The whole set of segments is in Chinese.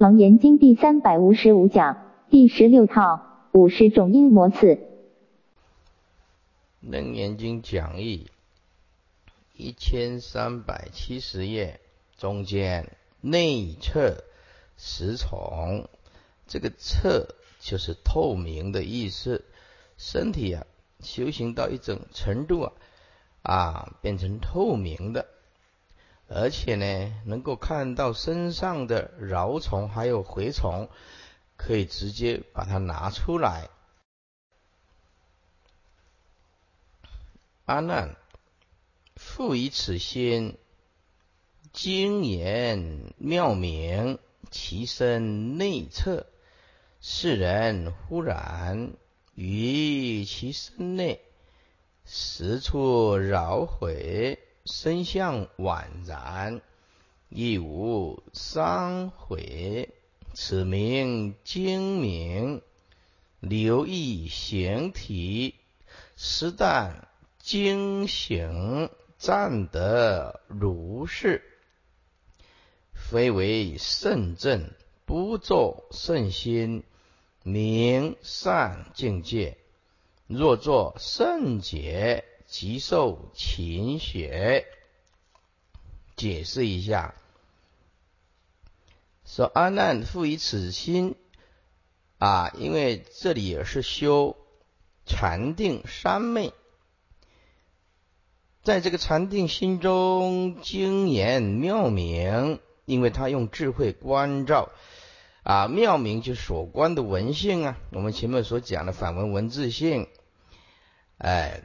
楞严经第三百五十五讲第十六套五十种因魔次。楞严经讲义一千三百七十页中间内侧十重，这个侧就是透明的意思。身体啊，修行到一种程度啊，啊，变成透明的。而且呢，能够看到身上的蛲虫还有蛔虫，可以直接把它拿出来。阿难，复以此心，精言妙明，其身内侧。世人忽然于其身内，十处扰毁。身相宛然，亦无伤毁。此名精明，留意形体，实但精行，暂得如是。非为圣正，不作圣心，明善境界。若作圣解。极受勤学，解释一下，说阿难复以此心啊，因为这里也是修禅定三昧，在这个禅定心中精言妙明，因为他用智慧关照。啊，妙明就是所观的文性啊，我们前面所讲的反文文字性，哎。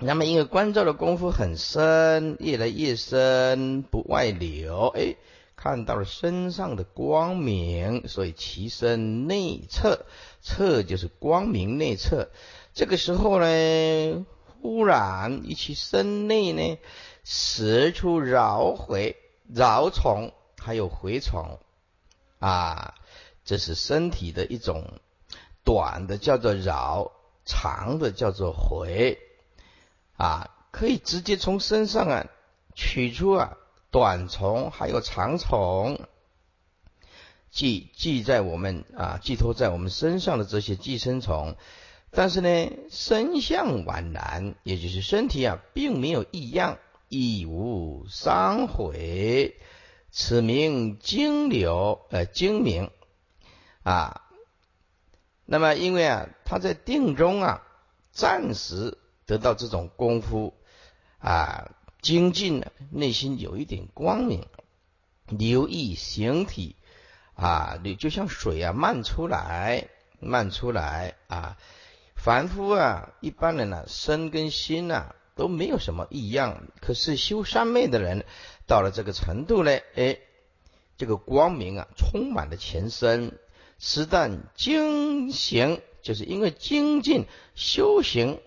那么，因为关照的功夫很深，越来越深，不外流。哎，看到了身上的光明，所以其身内侧，侧就是光明内侧。这个时候呢，忽然一其身内呢，使出蛲蛔、蛲虫，还有蛔虫啊，这是身体的一种短的叫做蛲，长的叫做蛔。啊，可以直接从身上啊取出啊短虫还有长虫，寄寄在我们啊寄托在我们身上的这些寄生虫，但是呢身相宛然，也就是身体啊并没有异样，亦无伤毁，此名精流呃精明啊。那么因为啊他在定中啊暂时。得到这种功夫啊，精进了，内心有一点光明，留意形体啊，你就像水啊漫出来，漫出来啊，凡夫啊，一般人呢，身跟心呐都没有什么异样，可是修三昧的人到了这个程度呢，哎，这个光明啊，充满了全身，实但精行，就是因为精进修行。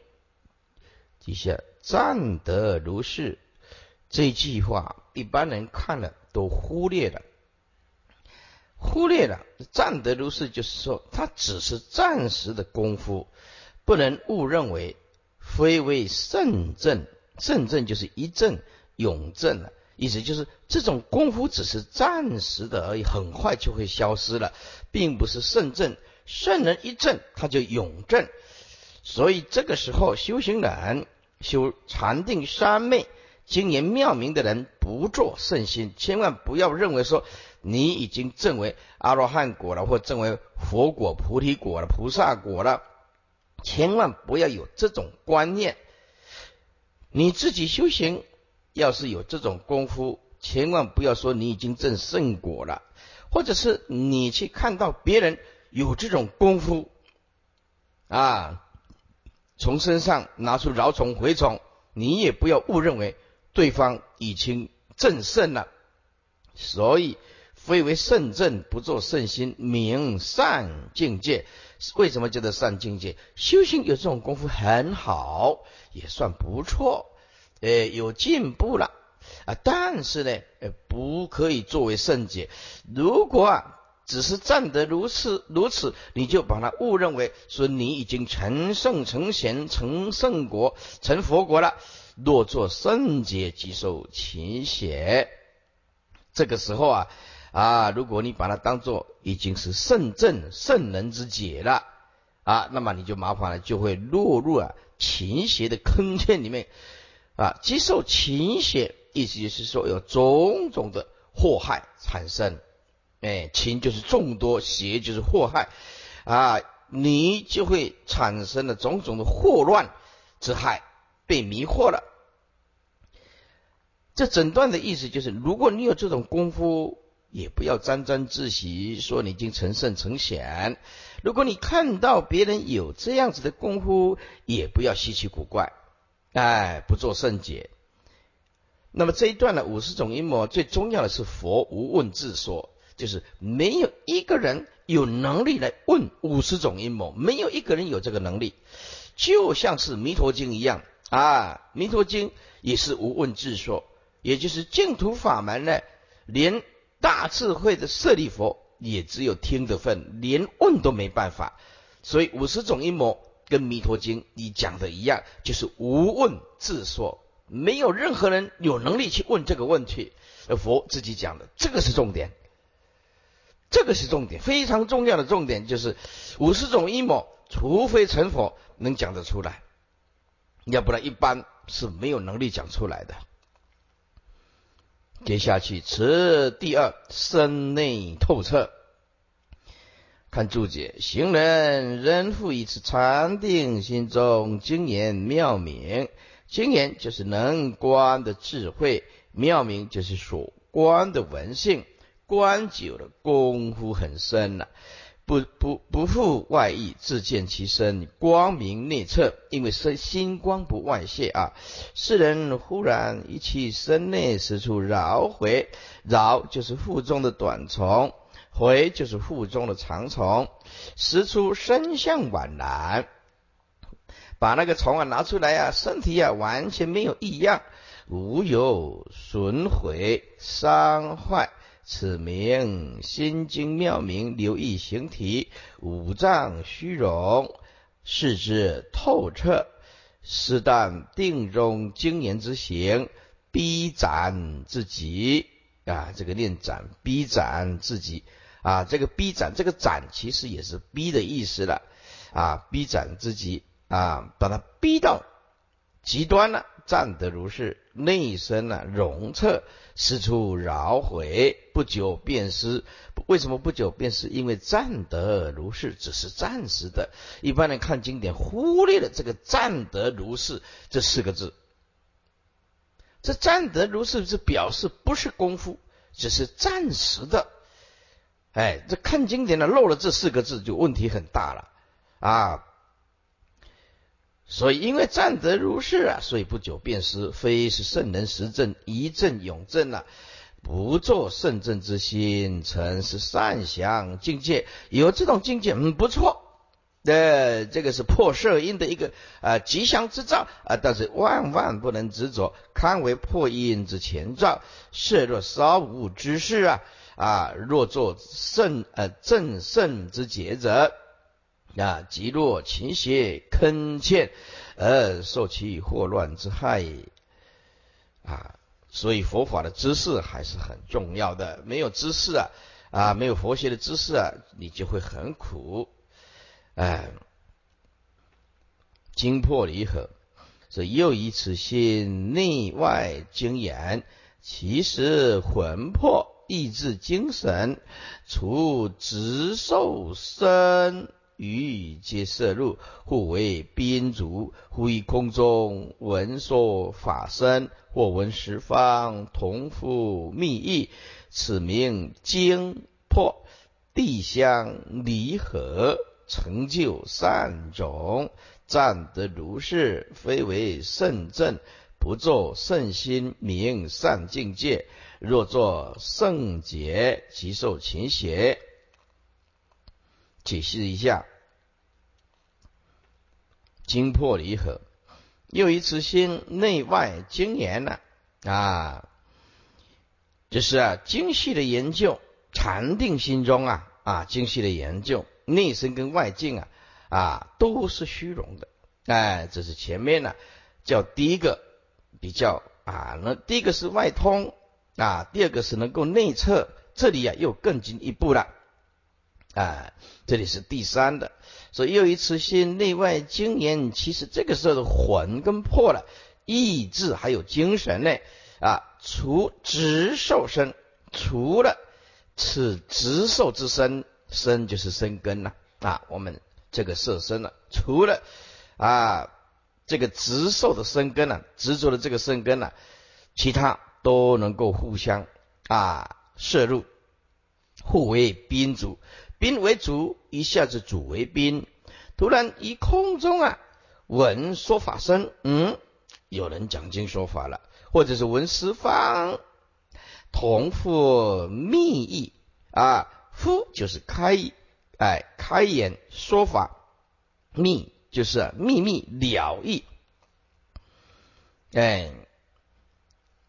底下暂得如是，这句话一般人看了都忽略了，忽略了暂得如是，就是说他只是暂时的功夫，不能误认为非为圣正，圣正就是一正永正了，意思就是这种功夫只是暂时的而已，很快就会消失了，并不是圣正，圣人一正他就永正，所以这个时候修行人。修禅定三昧、精研妙明的人，不做圣心，千万不要认为说你已经证为阿罗汉果了，或证为佛果、菩提果了、菩萨果了，千万不要有这种观念。你自己修行，要是有这种功夫，千万不要说你已经证圣果了，或者是你去看到别人有这种功夫啊。从身上拿出蛲虫、蛔虫，你也不要误认为对方已经正圣了。所以，非为圣正，不做圣心，明善境界。为什么叫做善境界？修行有这种功夫很好，也算不错，呃，有进步了啊。但是呢，呃，不可以作为圣解。如果啊。只是站得如此如此，你就把它误认为说你已经成圣成贤成圣国成佛国了。若作圣洁即受勤血，这个时候啊啊，如果你把它当做已经是圣正圣人之解了啊，那么你就麻烦了，就会落入啊情邪的坑圈里面啊，接受情邪，意思就是说有种种的祸害产生。哎，情就是众多，邪就是祸害啊，你就会产生了种种的祸乱之害，被迷惑了。这整段的意思就是，如果你有这种功夫，也不要沾沾自喜，说你已经成圣成显。如果你看到别人有这样子的功夫，也不要稀奇古怪，哎，不做圣解。那么这一段呢，五十种阴谋最重要的是佛无问自说，就是没有一个人有能力来问五十种阴谋，没有一个人有这个能力，就像是弥陀经一样啊，弥陀经也是无问自说。也就是净土法门呢，连大智慧的舍利佛也只有听的份，连问都没办法。所以五十种阴谋跟弥陀经你讲的一样，就是无问自说，没有任何人有能力去问这个问题。佛自己讲的，这个是重点，这个是重点，非常重要的重点就是五十种阴谋，除非成佛能讲得出来，要不然一般是没有能力讲出来的。接下去，此第二身内透彻。看注解，行人仍复以此禅定心中精言妙明，精言就是能观的智慧，妙明就是所观的文性，观久了功夫很深了。不不不负外意，自见其身光明内测，因为身心光不外泄啊。世人忽然一起身内实处绕回，绕就是腹中的短虫，回就是腹中的长虫，实出身相宛然。把那个虫啊拿出来啊，身体啊完全没有异样，无有损毁伤坏。此名心经妙明，留意形体，五脏虚荣，视之透彻。是但定中精研之行，逼展自己啊！这个念展，逼展自己啊！这个逼展，这个展其实也是逼的意思了啊！逼展自己啊，把它逼到极端了。站得如是，内身啊容彻，四处扰毁，不久便失。为什么不久便失？因为暂得如是只是暂时的。一般人看经典，忽略了这个“暂得如是”这四个字。这暂得如是是表示不是功夫，只是暂时的。哎，这看经典的，漏了这四个字，就问题很大了啊。所以，因为占得如是啊，所以不久便失，非是圣人实证一证永证啊，不做圣正之心，曾是善祥境界。有这种境界，嗯，不错。呃，这个是破色因的一个啊吉祥之兆啊，但是万万不能执着，堪为破因之前兆。设若稍无之事啊啊，若作圣呃正圣之节者。啊，极若勤邪坑欠，而受其祸乱之害啊！所以佛法的知识还是很重要的。没有知识啊，啊，没有佛学的知识啊，你就会很苦。哎，精破离合，所以又以此心内外精研，其实魂魄意志精神，除执受身。鱼皆摄入，互为宾主。忽以空中闻说法声，或闻十方同复密意，此名精破地相离合，成就善种。暂得如是，非为圣正，不作圣心，名善境界。若作圣解，即受勤邪。解释一下，精破离合，又一次心内外精研了。啊，就是啊精细的研究，禅定心中啊啊精细的研究，内身跟外境啊啊都是虚荣的，哎，这是前面呢叫第一个比较啊，那第一个是外通啊，第二个是能够内测。这里啊又更进一步了。啊，这里是第三的，所以又一次心内外精研，其实这个时候的魂跟魄了，意志还有精神呢啊，除直受身，除了此直受之身，身就是身根呐啊，我们这个色身了，除了啊这个直受的身根呢，执着的这个身根呢，其他都能够互相啊摄入。互为宾主，宾为主，一下子主为宾。突然一空中啊，闻说法声，嗯，有人讲经说法了，或者是闻十方同复密意啊，夫就是开，哎，开言说法，密就是秘密了意，哎，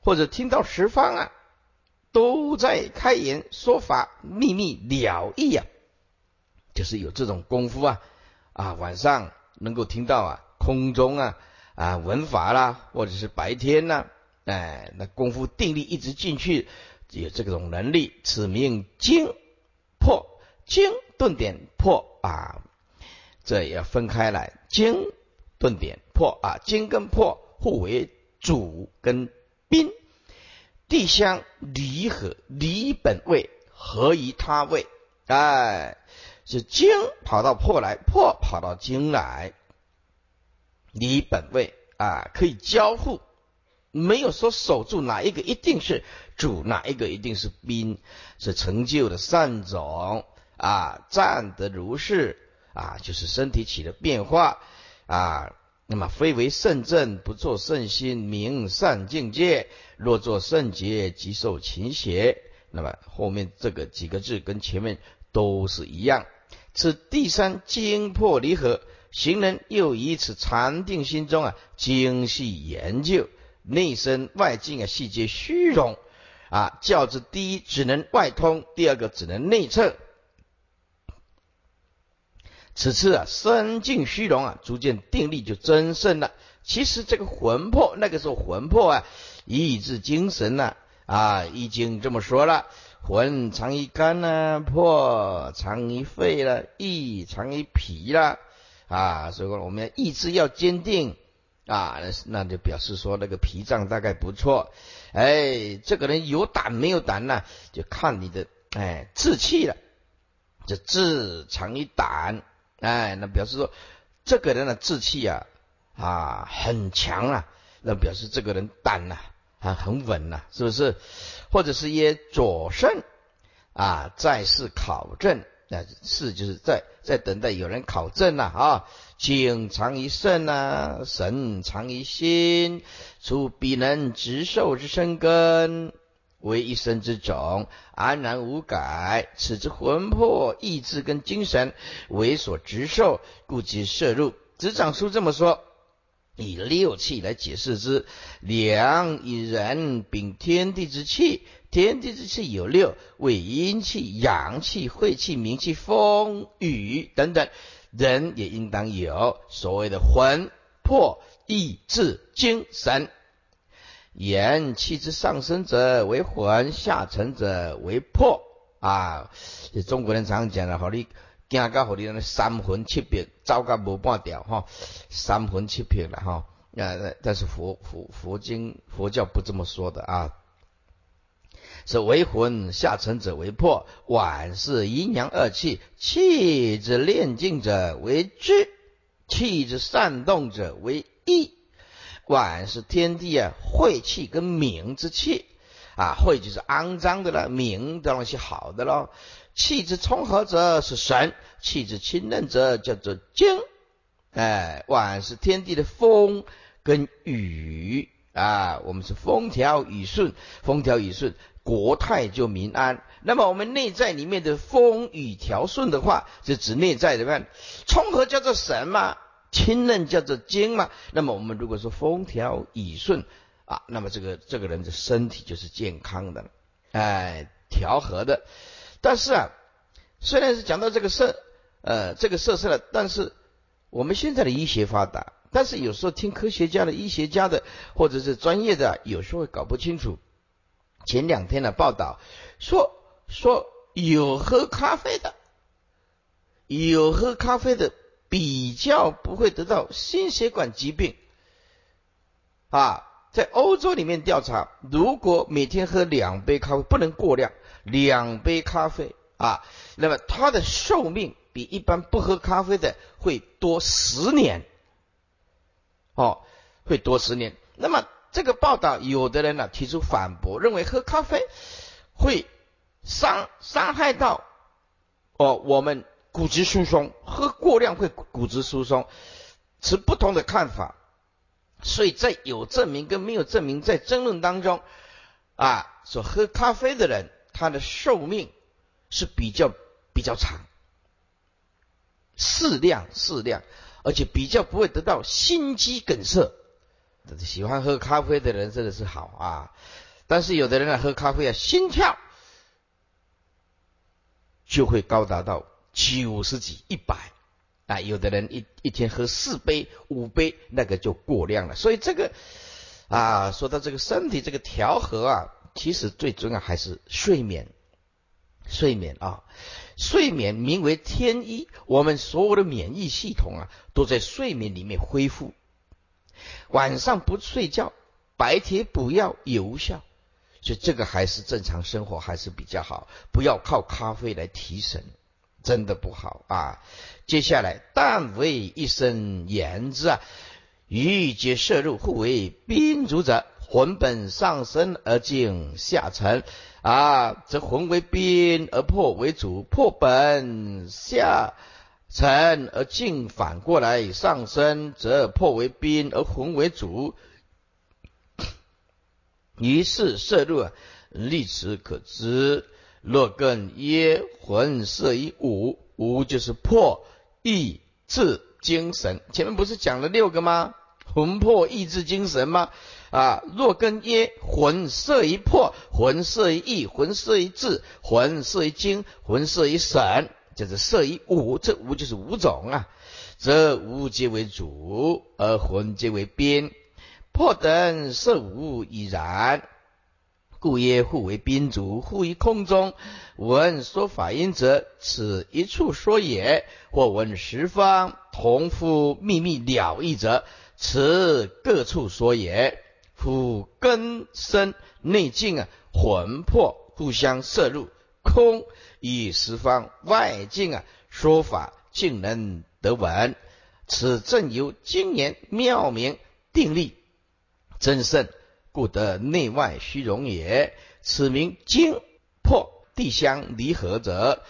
或者听到十方啊。都在开言说法，秘密了意啊，就是有这种功夫啊啊，晚上能够听到啊，空中啊啊文法啦，或者是白天呐，哎，那功夫定力一直进去，有这种能力，此名精破精顿点破啊，这也要分开来，精顿点破啊，精跟破互为主跟宾。地相离合，离本位合于他位，哎，是精跑到破来，破跑到精来，离本位啊，可以交互，没有说守住哪一个一定是主，哪一个一定是宾，是成就的善种啊，站得如是啊，就是身体起了变化啊。那么非为圣正，不作圣心，明善境界。若作圣洁，即受勤邪。那么后面这个几个字跟前面都是一样。此第三精破离合，行人又以此禅定心中啊，精细研究内身外境啊，细节虚荣啊。教之第一只能外通，第二个只能内测。此次啊，身静虚荣啊，逐渐定力就增盛了。其实这个魂魄，那个时候魂魄啊，意志精神呐啊，已经这么说了：魂藏于肝呢，魄藏于肺了，意藏于脾了啊。所以说，我们要意志要坚定啊，那就表示说那个脾脏大概不错。哎，这个人有胆没有胆呢？就看你的哎志气了。这志藏于胆。哎，那表示说，这个人的志气啊啊很强啊，那表示这个人胆呐啊很稳呐，是不是？或者是耶左肾啊，在世考证，那是就是在在等待有人考证呐啊，精藏于肾呐，神藏于心，出必能直受之生根。为一生之种，安然无改。此之魂魄、意志跟精神为所执受，故即摄入。执掌书这么说，以六气来解释之。两以人禀天地之气，天地之气有六，为阴气、阳气、晦气、明气、风雨等等。人也应当有所谓的魂、魄、意志、精神。言气之上升者为魂，下沉者为魄啊！中国人常讲的，好你惊到好你那三魂七魄，糟到无半条哈，三魂七魄了哈。啊，但是佛佛佛经佛教不这么说的啊，是为魂下沉者为魄，晚是阴阳二气，气之炼净者为智，气之善动者为意。管是天地啊，晦气跟明之气啊，晦就是肮脏的了，明当然是好的喽。气之冲合者是神，气之清嫩者叫做精。哎，万是天地的风跟雨啊，我们是风调雨顺，风调雨顺，国泰就民安。那么我们内在里面的风雨调顺的话，就指内在的看，冲合叫做神嘛。清嫩叫做精嘛，那么我们如果说风调雨顺啊，那么这个这个人的身体就是健康的了，哎，调和的。但是啊，虽然是讲到这个色，呃，这个色色了，但是我们现在的医学发达，但是有时候听科学家的、医学家的或者是专业的，有时候会搞不清楚。前两天的报道说，说有喝咖啡的，有喝咖啡的比较不会得到心血管疾病啊。在欧洲里面调查，如果每天喝两杯咖啡，不能过量，两杯咖啡啊，那么它的寿命比一般不喝咖啡的会多十年，哦，会多十年。那么这个报道，有的人呢提出反驳，认为喝咖啡会伤伤害到哦我们骨质疏松，喝过量会骨质疏松，持不同的看法。所以在有证明跟没有证明在争论当中，啊，说喝咖啡的人他的寿命是比较比较长，适量适量，而且比较不会得到心肌梗塞。喜欢喝咖啡的人真的是好啊，但是有的人啊喝咖啡啊心跳就会高达到九十几一百。啊，有的人一一天喝四杯、五杯，那个就过量了。所以这个啊，说到这个身体这个调和啊，其实最重要还是睡眠。睡眠啊，睡眠名为天医，我们所有的免疫系统啊，都在睡眠里面恢复。晚上不睡觉，白天补药有效，所以这个还是正常生活还是比较好，不要靠咖啡来提神。真的不好啊！接下来，但为一生言之啊，欲皆摄入，互为宾主者，魂本上升而静下沉啊，则魂为宾而魄为主，魄本下沉而静，反过来上升则魄为宾而魂为主。于是摄入啊，历此可知。若更耶魂色于五，五就是魄、意、志、精神。前面不是讲了六个吗？魂、魄、意、志、精神吗？啊，若根耶魂色于魄，魂色一意，魂色于志，魂色一精，魂色一神，就是色一五。这五就是五种啊。则五皆为主，而魂皆为边。魄等色无已然。故曰：互为宾主，互于空中。闻说法音者，此一处说也；或闻十方同夫秘密了义者，此各处说也。夫根深内境啊，魂魄互相摄入，空与十方外境啊，说法竟能得闻。此正由经言妙明定力真圣。故得内外虚荣也。此名精破地相离合者，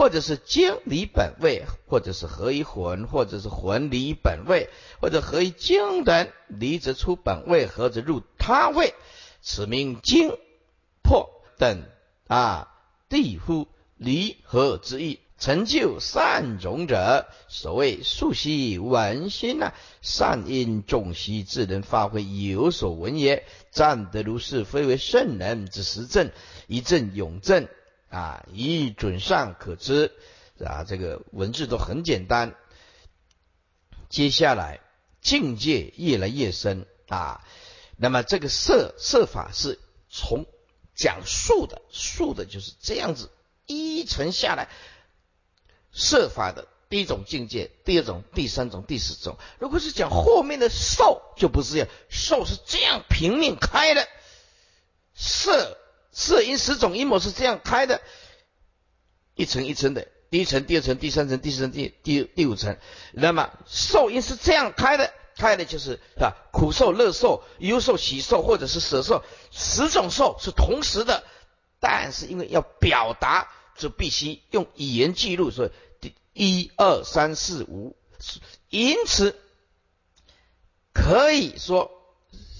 或者是精离本位，或者是合一魂，或者是魂离本位，或者合一精等离则出本位，合则入他位。此名精破等啊地乎离合之意。成就善种者，所谓素习闻心呐，善因众习，自能发挥有所闻也。赞得如是，非为圣人之实证，一证永证啊，一准上可知啊。这个文字都很简单。接下来境界越来越深啊，那么这个设设法是从讲述的，述的就是这样子一层下来。设法的第一种境界，第二种、第三种、第四种。如果是讲后面的受，就不是这样，受是这样平面开的，色色因十种阴谋是这样开的，一层一层的，第一层、第二层、第三层、第四层、第第第五层。那么受因是这样开的，开的就是啊苦受、乐受、忧受、喜受，或者是舍受，十种受是同时的，但是因为要表达。就必须用语言记录，所以第一二三四五，因此可以说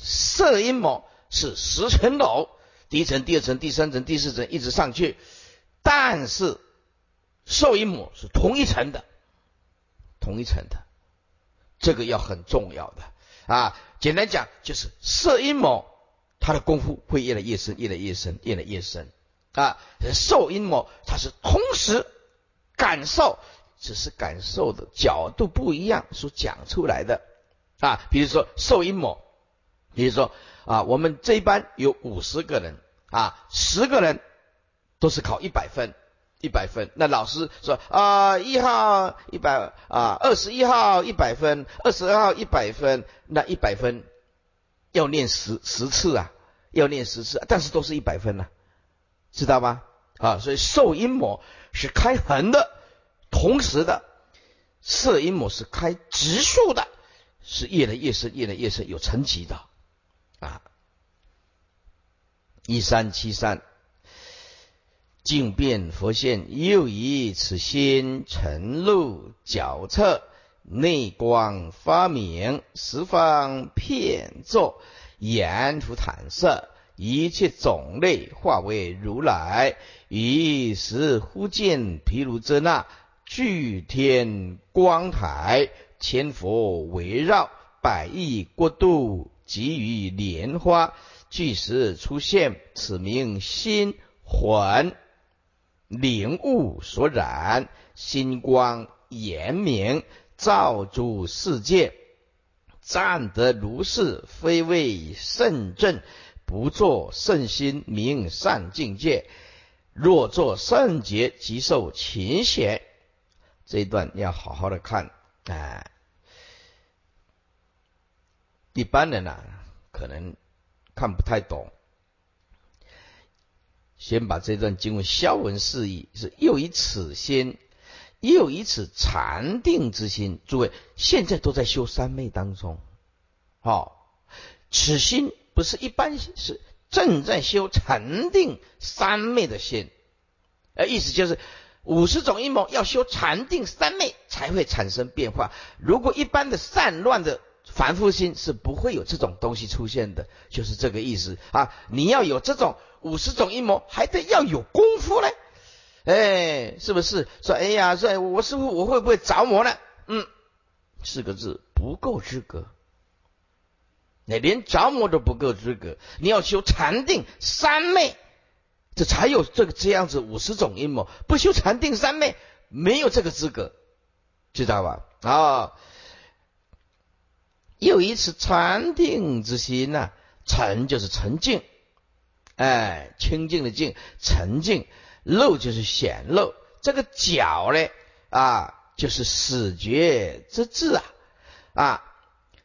色阴谋是十层楼，第一层、第二层、第三层、第四层一直上去，但是受阴谋是同一层的，同一层的，这个要很重要的啊。简单讲就是色阴谋，他的功夫会越来越深，越来越深，越来越深。啊，受阴谋，它是同时感受，只是感受的角度不一样所讲出来的啊。比如说受阴谋，比如说啊，我们这一班有五十个人啊，十个人都是考一百分，一百分。那老师说啊，一号一百啊，二十一号一百分，二十二号一百分，那一百分要念十十次啊，要念十次，但是都是一百分呐，知道吗？啊，所以受阴魔是开横的，同时的色阴魔是开直竖的，是越来越深，越来越深，有层级的啊。一三七三，静变佛现，又以此心沉入角侧，内光发明，十方遍作，言复坦色，一切种类化为如来。于是忽见毗卢遮那巨天光台，千佛围绕，百亿国度，给予莲花。具时出现，此名心魂灵物所染，心光严明，照诸世界，暂得如是，非为圣正，不作圣心，名善境界。若作圣洁，即受勤显。这一段要好好的看，哎，一般人呢，可能。看不太懂，先把这段经文消文释义，是又以此心，又以此禅定之心。诸位现在都在修三昧当中，好，此心不是一般，是正在修禅定三昧的心。呃，意思就是五十种阴谋要修禅定三昧才会产生变化。如果一般的散乱的。凡夫心是不会有这种东西出现的，就是这个意思啊！你要有这种五十种阴谋，还得要有功夫嘞，哎，是不是？说哎呀，说我师傅我会不会着魔呢？嗯，四个字不够资格，你连着魔都不够资格，你要修禅定三昧，这才有这个这样子五十种阴谋。不修禅定三昧，没有这个资格，知道吧？啊。又以此禅定之心呐，沉就是沉静，哎，清净的净，沉静，露就是显露。这个角呢，啊，就是死觉之智啊，啊，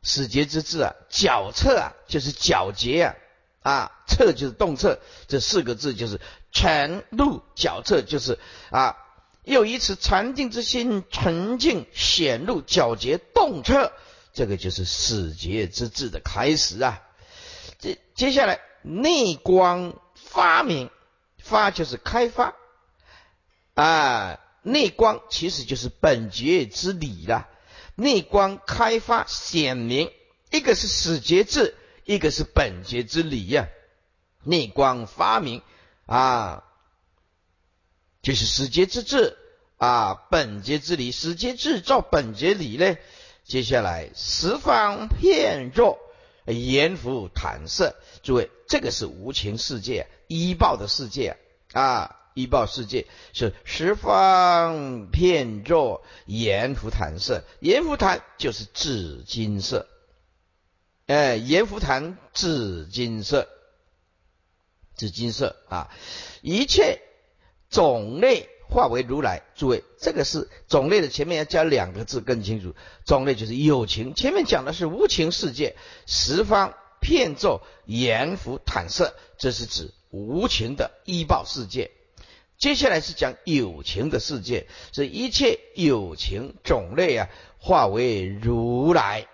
死觉之智啊，角侧啊，就是皎洁啊，啊，侧就是动侧，这四个字就是沉露角侧，就是啊，又以此禅定之心，沉静显露皎洁动彻。这个就是始觉之智的开始啊！接接下来内光发明，发就是开发啊，内光其实就是本觉之理了。内光开发显明，一个是始觉智，一个是本觉之理呀。内光发明啊，就是始觉之智啊，本觉之理，始觉智照本觉理呢。接下来十方遍作阎浮坦色，诸位，这个是无情世界，依报的世界啊，依报世界是十方遍若阎浮坦色，阎浮坦就是紫金色，哎，阎浮坦紫金色，紫金色啊，一切种类。化为如来，诸位，这个是种类的前面要加两个字更清楚。种类就是有情，前面讲的是无情世界，十方骗咒阎浮坦色，这是指无情的医报世界。接下来是讲有情的世界，这一切有情种类啊，化为如来，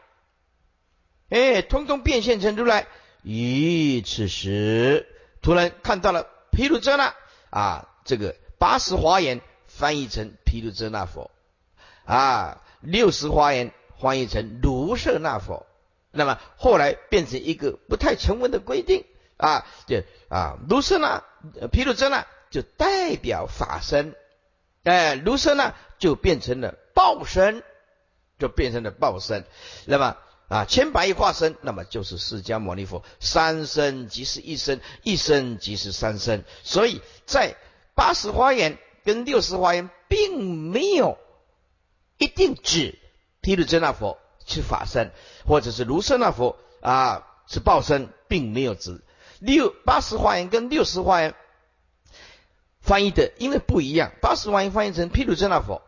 哎，通通变现成如来。于此时，突然看到了毗卢遮那啊，这个。八十华严翻译成毗卢遮那佛啊，六十华严翻译成卢舍那佛。那么后来变成一个不太成文的规定啊，就啊卢舍那毗卢遮那就代表法身，哎卢舍那就变成了报身，就变成了报身。那么啊千百亿化身，那么就是释迦牟尼佛三身即是一身，一身即是三身。所以在八十花园跟六十花园并没有一定指毗卢遮那佛是法身，或者是卢舍那佛啊是报身，并没有指六八十花园跟六十花园翻译的因为不一样，八十万音翻译成毗卢遮那佛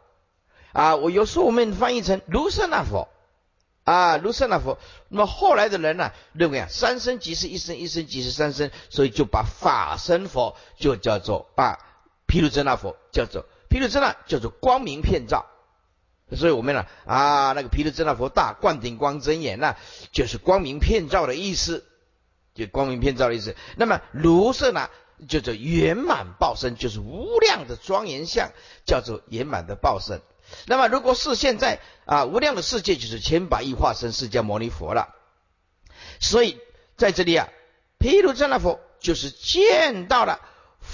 啊，我有时候我们翻译成卢舍那佛啊，卢舍那佛。那么后来的人呢，认为啊，三生即是一生，一生即是三生，所以就把法身佛就叫做啊毗卢遮那佛，叫做毗卢遮那，叫做光明遍照。所以我们呢啊，那个毗卢遮那佛大灌顶光真眼那就是光明遍照的意思，就光明遍照的意思。那么卢舍那。叫做圆满报身，就是无量的庄严相，叫做圆满的报身。那么，如果是现在啊，无量的世界就是千百亿化身释迦牟尼佛了。所以在这里啊，毗卢遮那佛就是见到了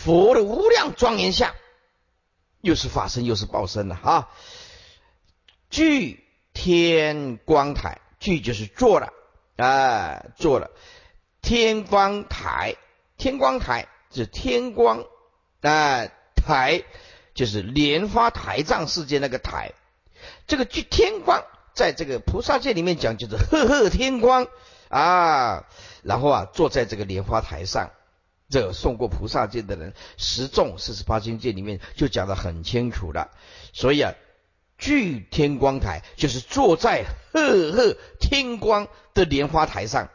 佛的无量庄严相，又是法身又是报身了啊。具天光台，具就是做了啊，做了天光台，天光台。是天光啊台，就是莲花台藏世界那个台。这个具天光，在这个菩萨界里面讲，就是赫赫天光啊。然后啊，坐在这个莲花台上，这送过菩萨戒的人，十众四十八经界里面就讲得很清楚了。所以啊，聚天光台就是坐在赫赫天光的莲花台上，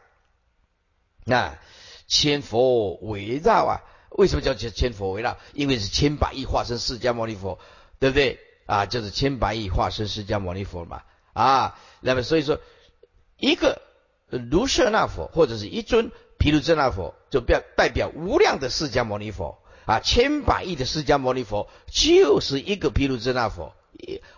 那。千佛围绕啊，为什么叫千千佛围绕？因为是千百亿化身释迦牟尼佛，对不对啊？就是千百亿化身释迦牟尼佛嘛啊。那么所以说，一个卢舍那佛或者是一尊毗卢遮那佛，就表代表无量的释迦牟尼佛啊。千百亿的释迦牟尼佛就是一个毗卢遮那佛，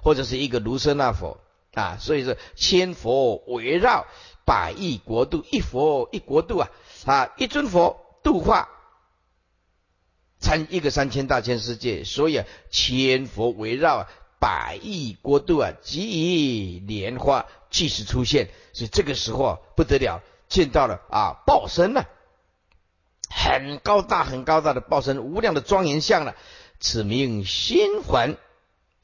或者是一个卢舍那佛啊。所以说，千佛围绕百亿国度，一佛一国度啊。啊，一尊佛度化参一个三千大千世界，所以啊，千佛围绕百亿国度啊，即莲花即时出现，所以这个时候啊不得了，见到了啊报身了，很高大很高大的报身，无量的庄严相了，此名心魂，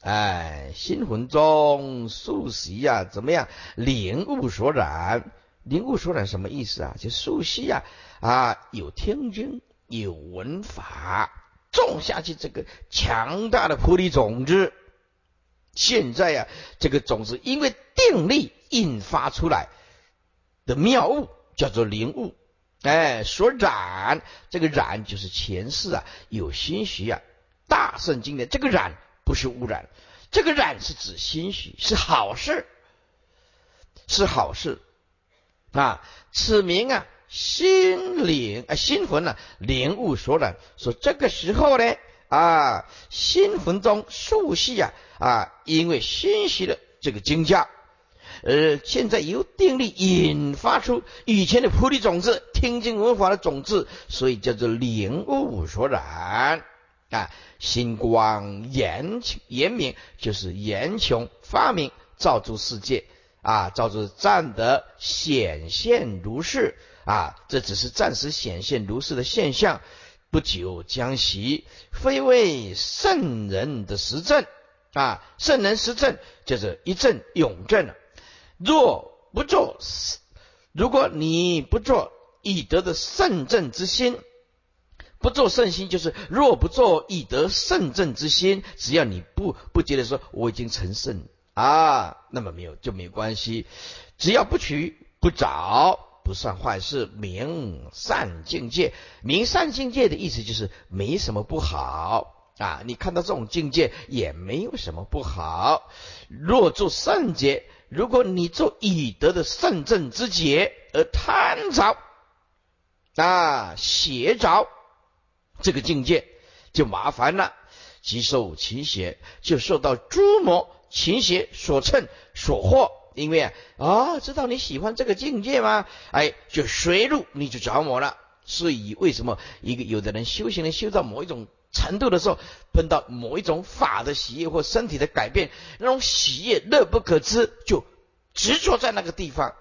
哎，心魂中素习呀，怎么样灵物所染？灵悟所染什么意思啊？就熟悉呀，啊，有听经，有闻法，种下去这个强大的菩提种子。现在呀，这个种子因为定力引发出来的妙物，叫做灵物。哎，所染这个染就是前世啊有心许啊，大圣经的这个染不是污染，这个染是指心许，是好事，是好事。啊，此名啊，心灵啊，心魂呢，灵物所染。说这个时候呢，啊，心魂中数系啊，啊，因为心习的这个经教，呃，现在由定力引发出以前的菩提种子，听经闻法的种子，所以叫做灵悟所染。啊，星光严严明，就是严穷发明造诸世界。啊，照着暂得显现如是啊，这只是暂时显现如是的现象，不久将息，非为圣人的实证啊。圣人实证就是一证永证了。若不做，如果你不做以德的圣正之心，不做圣心，就是若不做以德圣正之心，只要你不不觉得说我已经成圣。啊，那么没有就没关系，只要不取不找，不算坏事。明善境界，明善境界的意思就是没什么不好啊。你看到这种境界也没有什么不好。若做圣劫，如果你做以德的圣正之劫而贪着啊，邪着这个境界就麻烦了，即受其邪，就受到诸魔。情邪所乘所惑，因为啊，知道你喜欢这个境界吗？哎，就随入你就着魔了。所以为什么一个有的人修行能修到某一种程度的时候，碰到某一种法的喜悦或身体的改变，那种喜悦乐不可支，就执着在那个地方。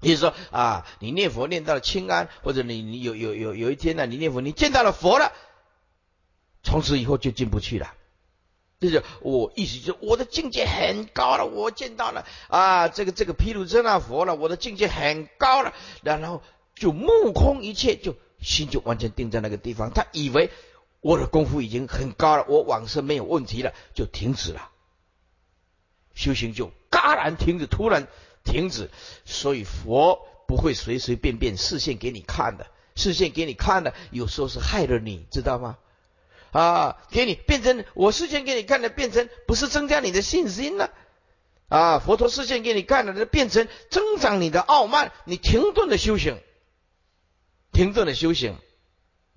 比如说啊，你念佛念到了清安，或者你你有有有有一天呢，你念佛你见到了佛了，从此以后就进不去了。就是我意思就是我的境界很高了，我见到了啊，这个这个毗卢遮那佛了，我的境界很高了，然后就目空一切，就心就完全定在那个地方。他以为我的功夫已经很高了，我往生没有问题了，就停止了，修行就戛然停止，突然停止。所以佛不会随随便便示现给你看的，示现给你看的，有时候是害了你，知道吗？啊，给你变成我示现给你看的，变成不是增加你的信心了。啊，佛陀示现给你看的，变成增长你的傲慢，你停顿的修行，停顿的修行。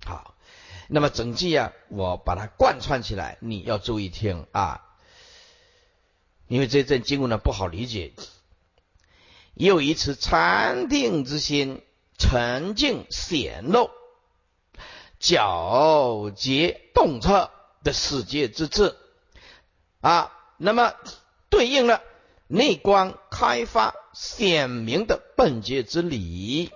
好。那么整句啊，我把它贯穿起来，你要注意听啊，因为这阵经文呢不好理解。又一次禅定之心沉静显露，皎洁洞彻的世界之智啊，那么对应了内观开发显明的本觉之理。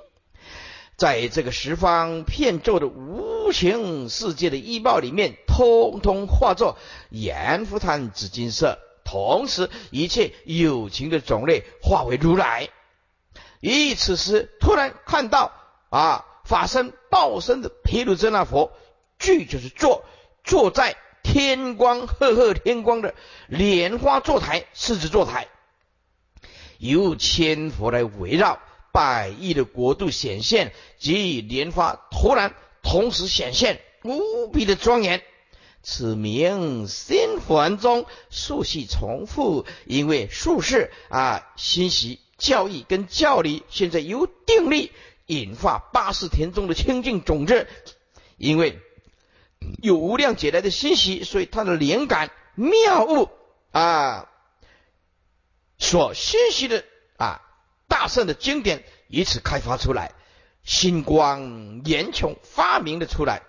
在这个十方片咒的无形世界的医报里面，通通化作阎浮檀紫金色，同时一切有情的种类化为如来。于此时，突然看到啊，法身报身的毗卢遮那佛，具就是坐坐在天光赫赫天光的莲花座台，狮子座台，由千佛来围绕。百亿的国度显现，及莲花突然同时显现，无比的庄严。此名心环中数系重复，因为术士啊心习教义跟教理，现在由定力引发八十田中的清净种子，因为有无量劫来的心习，所以他的灵感妙悟啊，所心习的。大圣的经典以此开发出来，星光岩穹发明了出来，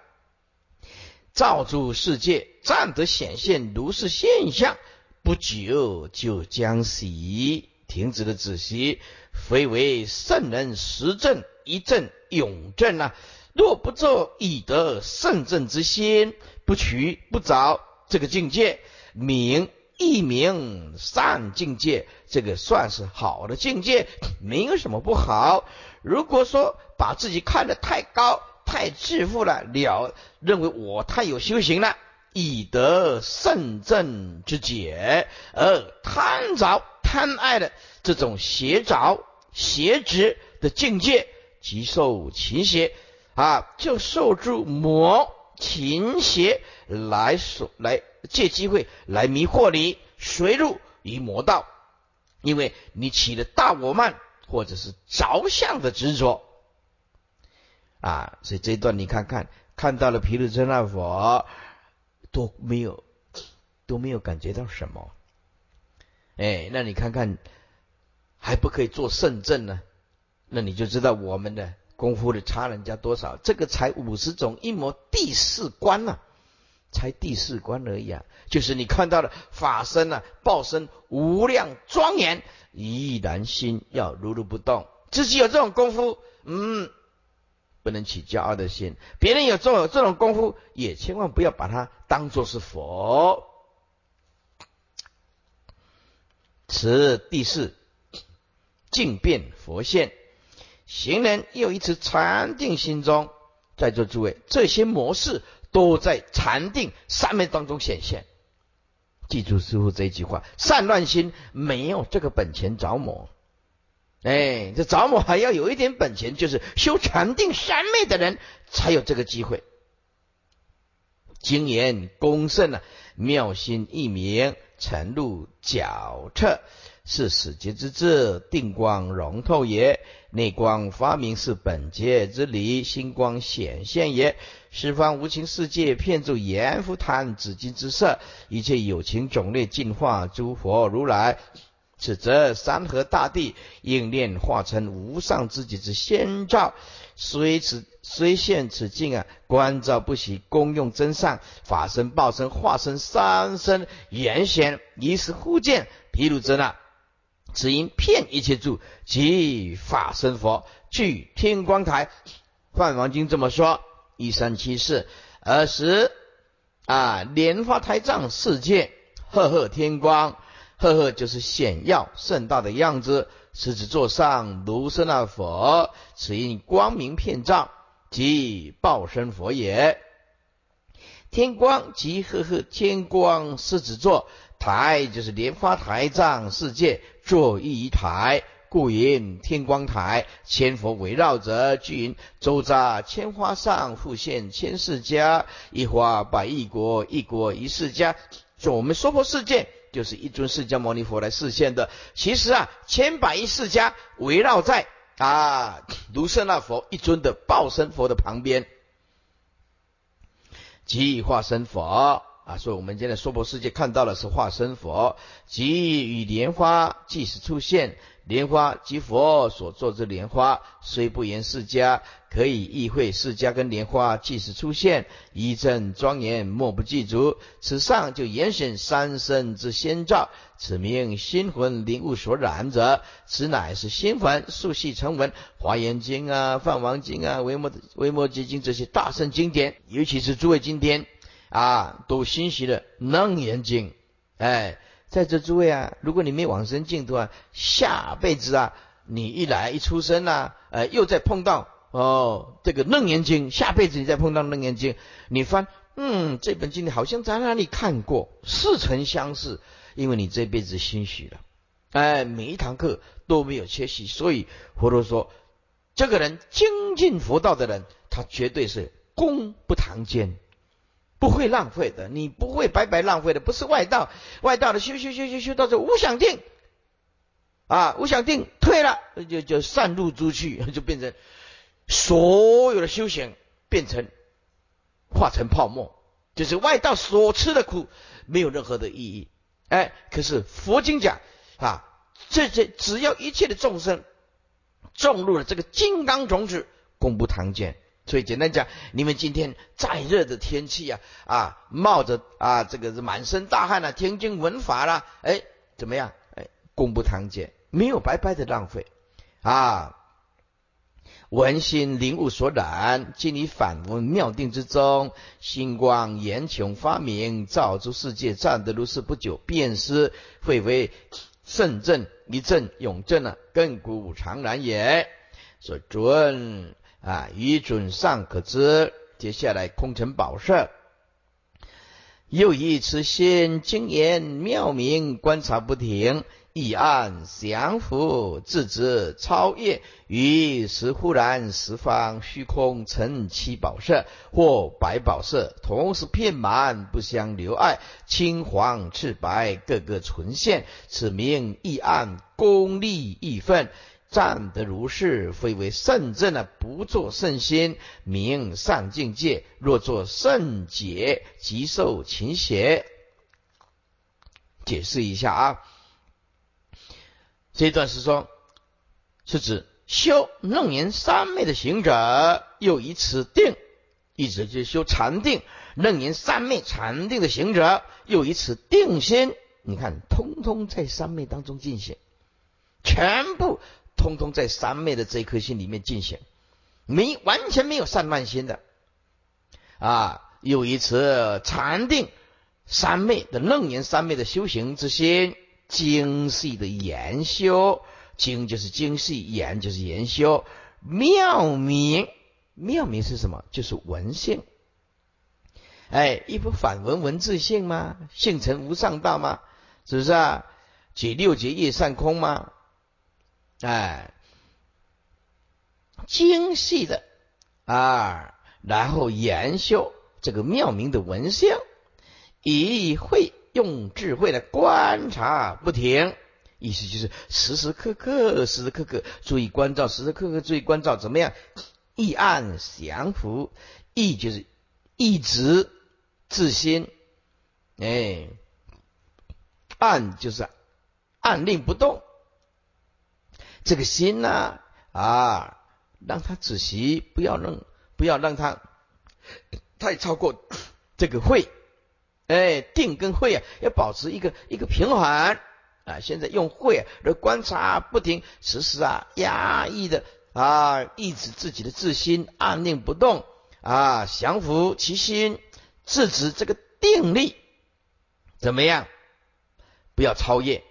造诸世界暂得显现如是现象，不久就将息。停止了止息，非为圣人实证一证永证啊！若不作以得圣正之心，不取不着这个境界，名。一名善境界，这个算是好的境界，没有什么不好。如果说把自己看得太高、太自负了，了认为我太有修行了，以得圣正之解，而贪着、贪爱的这种邪着、邪执的境界，即受情邪啊，就受住魔。情邪来所来借机会来迷惑你，随入于魔道，因为你起了大我慢或者是着相的执着啊，所以这一段你看看看到了毗卢遮那佛都没有都没有感觉到什么，哎，那你看看还不可以做圣正呢？那你就知道我们的。功夫的差人家多少？这个才五十种一模第四关呢，才第四关而已啊！就是你看到的法身啊，报身无量庄严，依然心要如如不动。自己有这种功夫，嗯，不能起骄傲的心。别人有这种这种功夫，也千万不要把它当作是佛。此第四静变佛现。行人又一次禅定心中，在座诸位，这些模式都在禅定三昧当中显现。记住师傅这一句话：善乱心没有这个本钱着魔。哎，这着魔还要有一点本钱，就是修禅定三昧的人才有这个机会。精言功胜啊，妙心一明，沉入皎彻。是始劫之智，定光融透也；内光发明是本界之理，星光显现也。十方无情世界，片住阎浮檀紫金之色，一切有情种类进化诸佛如来。此则山河大地应念化成无上之极之先照，虽此虽现此境啊，观照不息，功用真善，法身报身化身三身严显，以是忽见毗卢遮那。只因骗一切住，即法身佛，具天光台。梵王经这么说：一三七四，尔时啊，莲花台藏世界，赫赫天光，赫赫就是显耀盛大的样子。狮子座上如是那佛，此因光明遍照，即报身佛也。天光即呵呵，天光狮子座，台就是莲花台藏世界，坐一台。故云天光台，千佛围绕着，聚云周匝，千花上复现千世家，一花百亿国，一国一世家。就我们娑婆世界，就是一尊释迦牟尼佛来示现的。其实啊，千百亿世家围绕在啊卢舍那佛一尊的报身佛的旁边，即化身佛啊。所以，我们今天娑婆世界看到的是化身佛，即与莲花即时出现。莲花即佛所作之莲花，虽不言释迦，可以意会释迦跟莲花即使出现，一阵庄严，莫不具足。此上就严选三生之先兆，此名心魂灵物所染者，此乃是心魂速系成文。华严经啊，梵王经啊，维摩维摩诘经这些大圣经典，尤其是诸位今天啊，都欣喜的楞严经，哎。在这诸位啊，如果你没往生净土啊，下辈子啊，你一来一出生啊，呃，又再碰到哦这个楞严经，下辈子你再碰到楞严经，你翻，嗯，这本经你好像在哪里看过，似曾相识，因为你这辈子心虚了，哎，每一堂课都没有缺席，所以佛陀说，这个人精进佛道的人，他绝对是功不唐捐。不会浪费的，你不会白白浪费的，不是外道，外道的修修修修修到这无想定啊，无想定退了，就就散入诸去，就变成所有的修行变成化成泡沫，就是外道所吃的苦没有任何的意义。哎，可是佛经讲啊，这些只要一切的众生种入了这个金刚种子，功不唐捐。所以简单讲，你们今天再热的天气啊，啊，冒着啊这个满身大汗啊，听经闻法啦，哎，怎么样？哎，功不唐捐，没有白白的浪费啊。文心灵物所染，经你反闻妙定之中，星光严穹发明，照诸世界，暂得如是不久，便失，会为圣正一正永正啊，亘古常然也。所尊。啊，愚准尚可知。接下来空城宝色，又一此心精言妙明，观察不停，意暗降伏，自知超越。于时忽然十方虚空成七宝色或白宝色，同时遍满，不相留碍，青黄赤白各个存现。此名意暗功利义分。暂得如是，非为圣正啊！不作圣心，名上境界；若作圣解，即受勤邪。解释一下啊，这段是说，是指修楞严三昧的行者，又以此定，一直就修禅定。楞严三昧禅定的行者，又以此定心，你看，通通在三昧当中进行，全部。通通在三昧的这一颗心里面进行，没完全没有散乱心的啊！有一次禅定三昧的楞严三昧的修行之心，精细的研修，精就是精细，研就是研修，妙明妙明是什么？就是文性。哎，一不反文文字性吗？性成无上道吗？是不是啊？解六劫业善空吗？哎，精细的啊，然后研修这个妙明的文相，以会用智慧来观察不停，意思就是时时刻刻、时时刻刻注意关照，时时刻刻注意关照，怎么样？意暗降伏，意就是一直自心，哎，暗就是按令不动。这个心呢，啊，让他仔细，不要让，不要让他太超过这个会，哎，定跟会啊，要保持一个一个平衡啊。现在用会来观察，不停，时时啊，压抑的啊，抑制自己的自心，按定不动啊，降服其心，制止这个定力，怎么样？不要超越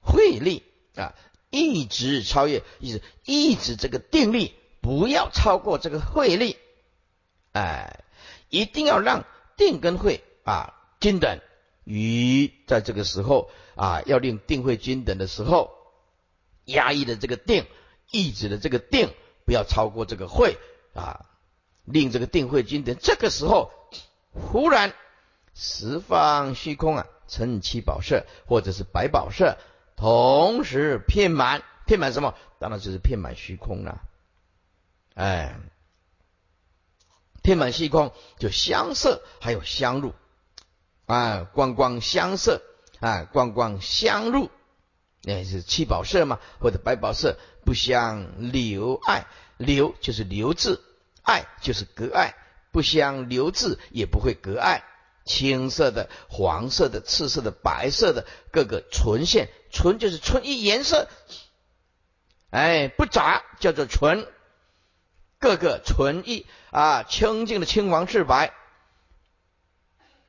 慧力啊。一直超越，一直一直这个定力不要超过这个慧力，哎，一定要让定跟慧啊均等，于在这个时候啊，要令定会均等的时候，压抑的这个定，抑制的这个定，不要超过这个慧啊，令这个定会均等。这个时候，忽然十方虚空啊，成七宝色或者是百宝色，同时遍满，遍满什么？当然就是遍满虚空了。哎，遍满虚空就相色，还有相入。啊，光光相色。啊，光光相入，那是七宝色嘛，或者百宝色，不相留爱，留就是留字，爱就是隔爱，不相留字也不会隔爱。青色的、黄色的、赤色的、白色的各个纯线，纯就是纯一颜色，哎，不杂叫做纯。各个纯一啊，清净的青黄赤白，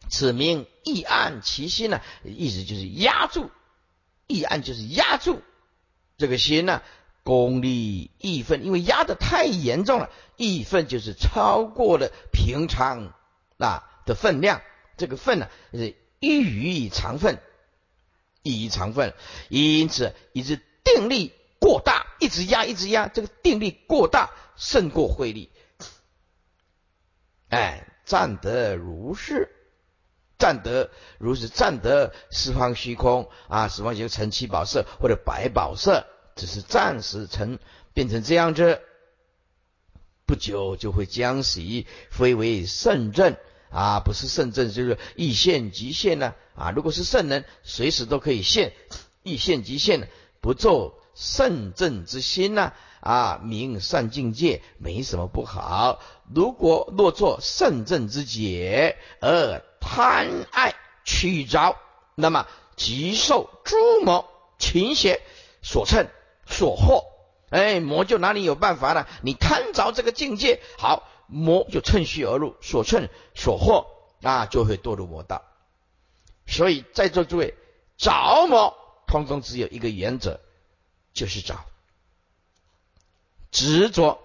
此名意暗其心呢，意思就是压住，意暗就是压住这个心呢，功力义愤，因为压的太严重了，义愤就是超过了平常啊的分量，这个分呢是异于常分，异于常分，因此以致定力过大，一直压，一直压，这个定力过大。胜过慧力，哎，占得如是，占得如是，占得四方虚空啊，十方就成七宝色或者百宝色，只是暂时成变成这样子，不久就会将喜非为圣正啊，不是圣正就是易现即现呢啊，如果是圣人，随时都可以现，易现即现，不做圣正之心呢。啊，明善境界没什么不好。如果若做圣正之解而贪爱取着，那么即受诸魔情邪所乘所惑。哎，魔就哪里有办法呢？你贪着这个境界，好，魔就趁虚而入，所趁所获啊，就会堕入魔道。所以在座诸位，着魔通通只有一个原则，就是找。执着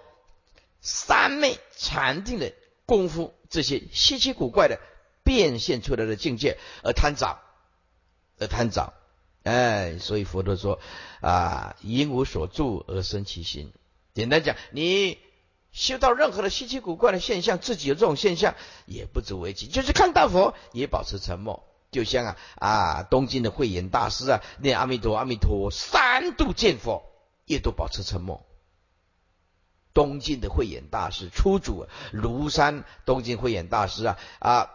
三昧禅定的功夫，这些稀奇古怪的变现出来的境界，而贪着，而贪着，哎，所以佛陀说啊，因无所住而生其心。简单讲，你修到任何的稀奇古怪的现象，自己有这种现象，也不足为奇，就是看到佛也保持沉默。就像啊啊，东京的慧眼大师啊，念阿弥陀阿弥陀三度见佛，也都保持沉默。东晋的慧眼大师出主庐山，东晋慧眼大师啊啊，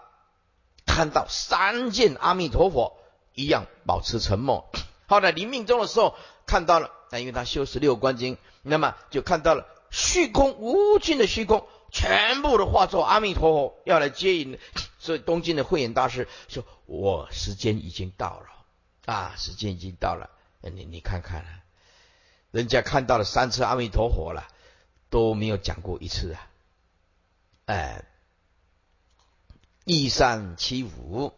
看到三见阿弥陀佛一样保持沉默。后来临命终的时候看到了，但因为他修十六观经，那么就看到了虚空无尽的虚空，全部的化作阿弥陀佛要来接引。所以东晋的慧眼大师说：“我时间已经到了啊，时间已经到了。你你看看，人家看到了三次阿弥陀佛了。”都没有讲过一次啊！哎，一三七五，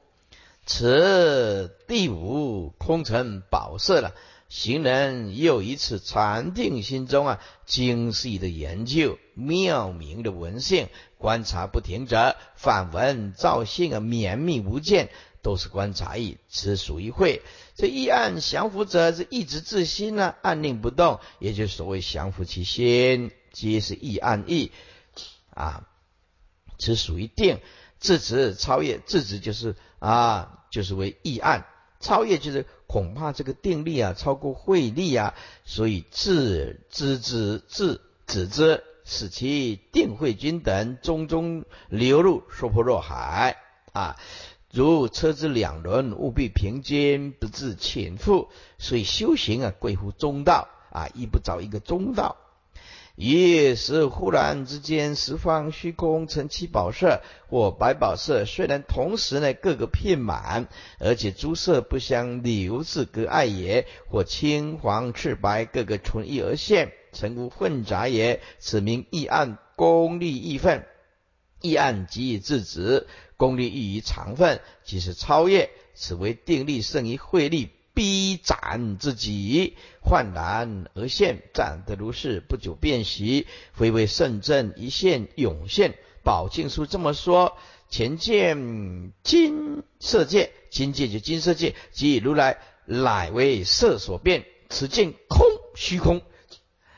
此第五空城宝色了。行人又一次禅定心中啊，精细的研究妙明的文性，观察不停者，反闻造性啊，绵密无间，都是观察意，此属于会。这一暗降伏者，是一直自心呢，暗令不动，也就是所谓降伏其心。皆是意暗意啊，此属于定。自执超越，自执就是啊，就是为意暗。超越就是恐怕这个定力啊超过慧力啊，所以自知之自止之，使其定慧均等，中中流入娑婆若海啊。如车之两轮，务必平均，不自潜覆。所以修行啊，贵乎中道啊，亦不找一个中道。也是忽然之间，十方虚空成七宝色或百宝色，虽然同时呢各个遍满，而且诸色不相流自隔碍也，或青黄赤白各个纯一而现，成无混杂也。此名异暗功利义分，异暗即以自止，功利异于常分，即是超越。此为定力胜于慧力。逼斩自己，焕然而现，斩得如是，不久便息，回为圣正一现涌现。宝镜书这么说，前见金色界，金界就金色界，即如来乃为色所变，此见空虚空，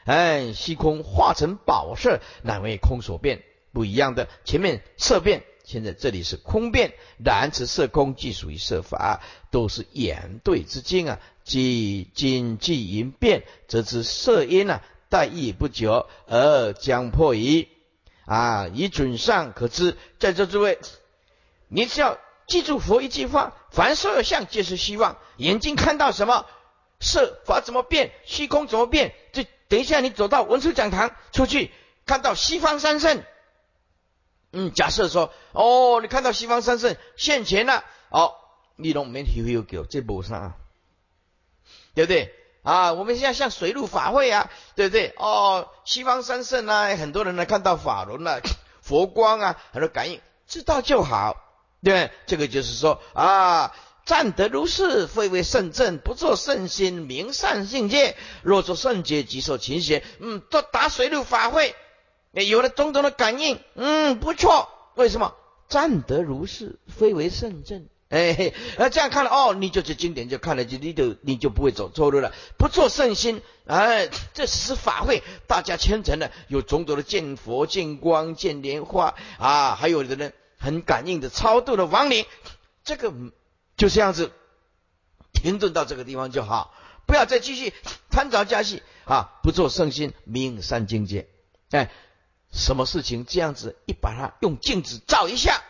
哎，虚空化成宝色，乃为空所变，不一样的。前面色变，现在这里是空变，然此色空即属于色法，都是眼对之境啊。即金即银变，则知色因啊，待亦不久而将破矣。啊，以准上可知，在座诸位，你只要记住佛一句话：凡所有相，皆是希望。眼睛看到什么，色法怎么变，虚空怎么变？就等一下，你走到文殊讲堂出去，看到西方三圣。嗯，假设说，哦，你看到西方三圣现前了，哦，你拢没体会过，这无啥，对不对？啊，我们现在像水陆法会啊，对不对？哦，西方三圣啊，很多人呢看到法轮啊，佛光啊，很多感应，知道就好。对，这个就是说啊，占得如是，非为圣正，不做圣心，明善境界。若做圣洁，即受勤学。嗯，都打水陆法会，有了种种的感应，嗯，不错。为什么？占得如是，非为圣正。哎，那这样看了哦，你就是经典就看了，就你就你就不会走错路了。不做圣心，哎，这是法会，大家虔诚的，有种种的见佛、见光、见莲花啊，还有的人很感应的超度的亡灵，这个就这样子停顿到这个地方就好，不要再继续贪着加戏啊！不做圣心，明三境界，哎，什么事情这样子一把它用镜子照一下。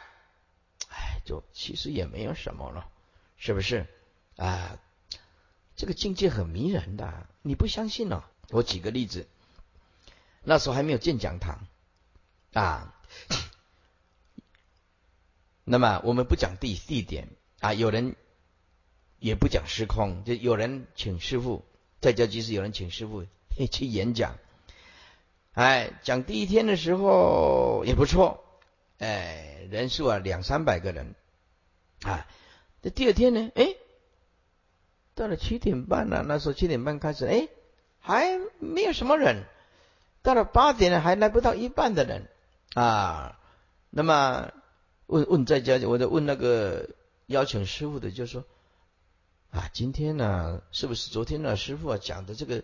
哎就其实也没有什么了，是不是啊？这个境界很迷人的，你不相信呢？我举个例子，那时候还没有建讲堂啊。那么我们不讲地地点啊，有人也不讲时空，就有人请师傅在家即使有人请师傅去演讲。哎，讲第一天的时候也不错，哎。人数啊，两三百个人啊。这第二天呢，哎，到了七点半了，那时候七点半开始，哎，还没有什么人。到了八点呢，还来不到一半的人啊。那么问问在家，我就问那个邀请师傅的，就说啊，今天呢，是不是昨天呢师傅啊讲的这个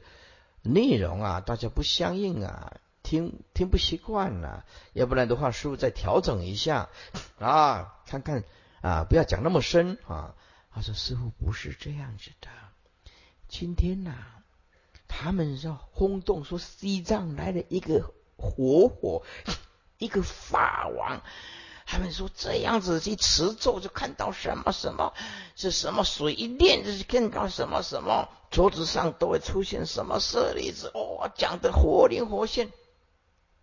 内容啊，大家不相应啊？听听不习惯了，要不然的话，师傅再调整一下 啊，看看啊，不要讲那么深啊。他说：“师傅不是这样子的，今天呐，他们说轰动说西藏来了一个活火，一个法王，他们说这样子去持咒就看到什么什么，是什么水一练就是看到什么什么，桌子上都会出现什么舍利子，哦，讲的活灵活现。”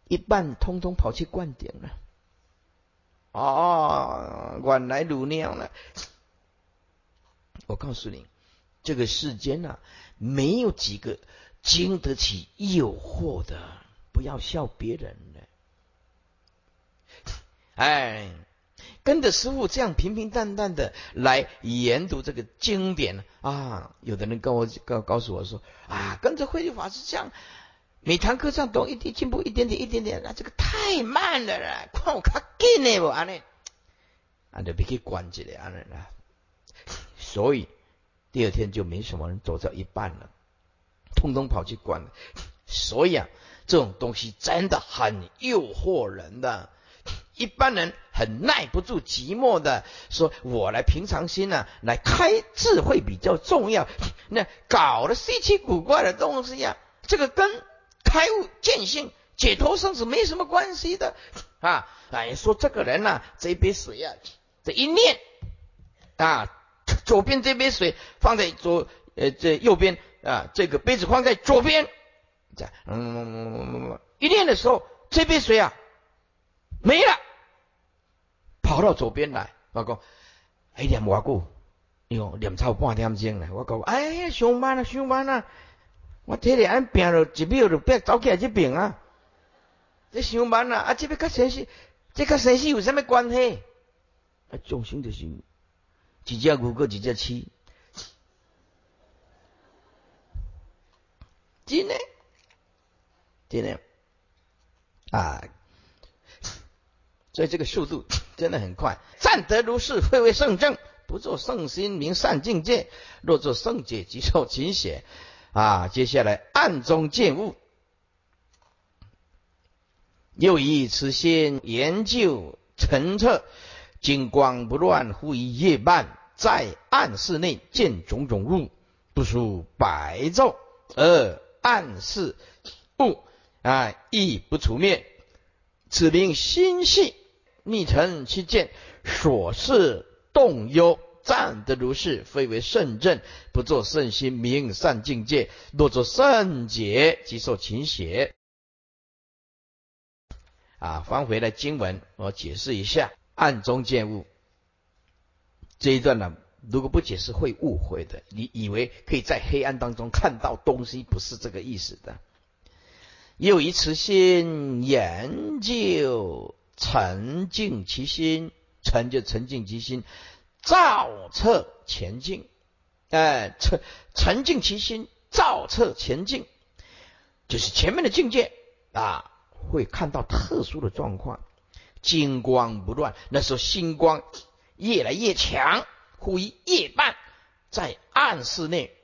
一半通通跑去灌顶了，哦，晚来如那样了。我告诉你，这个世间呐，没有几个经得起诱惑的。不要笑别人。哎，跟着师傅这样平平淡淡的来研读这个经典啊。有的人跟我告告诉我说啊，跟着慧律法师这样。每堂课上都一点进步一点点一点点，那这个太慢了啦！看我卡紧呢不安尼，啊就别去关起来安尼啦。所以第二天就没什么人走到一半了，通通跑去管了。所以啊，这种东西真的很诱惑人的，一般人很耐不住寂寞的，说我来平常心呢，来开智慧比较重要。那搞得稀奇古怪的东西呀，这个跟。开悟见性解脱生死没什么关系的啊！哎，说这个人呐，这杯水啊，这一念啊，左边这杯水放在左呃这右边啊，这个杯子放在左边，这样嗯，一念的时候，这杯水啊没了，跑到左边来，我讲哎念我久，哟念超半点钟了，我讲哎呀上班了上班了。我睇你安病了，一秒就变走起来这病啊！这上班啊，啊这边跟生死，这跟生死有什么关系？啊，众生就是一只牛过一只鸡，真的，真的啊！所以这个速度真的很快。暂得如是，非为圣正，不做圣心，明善境界。若作圣解，即受勤血。啊，接下来暗中见物，又以此心研究澄澈，金光不乱，忽于夜半，在暗室内见种种物，不属白昼，而暗室物啊亦不除灭，此名心系。逆臣去见，所事动忧，暂得如是，非为圣正，不作圣心，明善境界。若作圣解，即受勤邪。啊，翻回来经文，我解释一下：暗中见物这一段呢，如果不解释会误会的。你以为可以在黑暗当中看到东西，不是这个意思的。又以此心研究。沉静其心，沉就沉静其心，照彻前进。哎，沉沉静其心，照彻前进，就是前面的境界啊，会看到特殊的状况，金光不乱。那时候星光越来越强，忽于夜半，在暗室内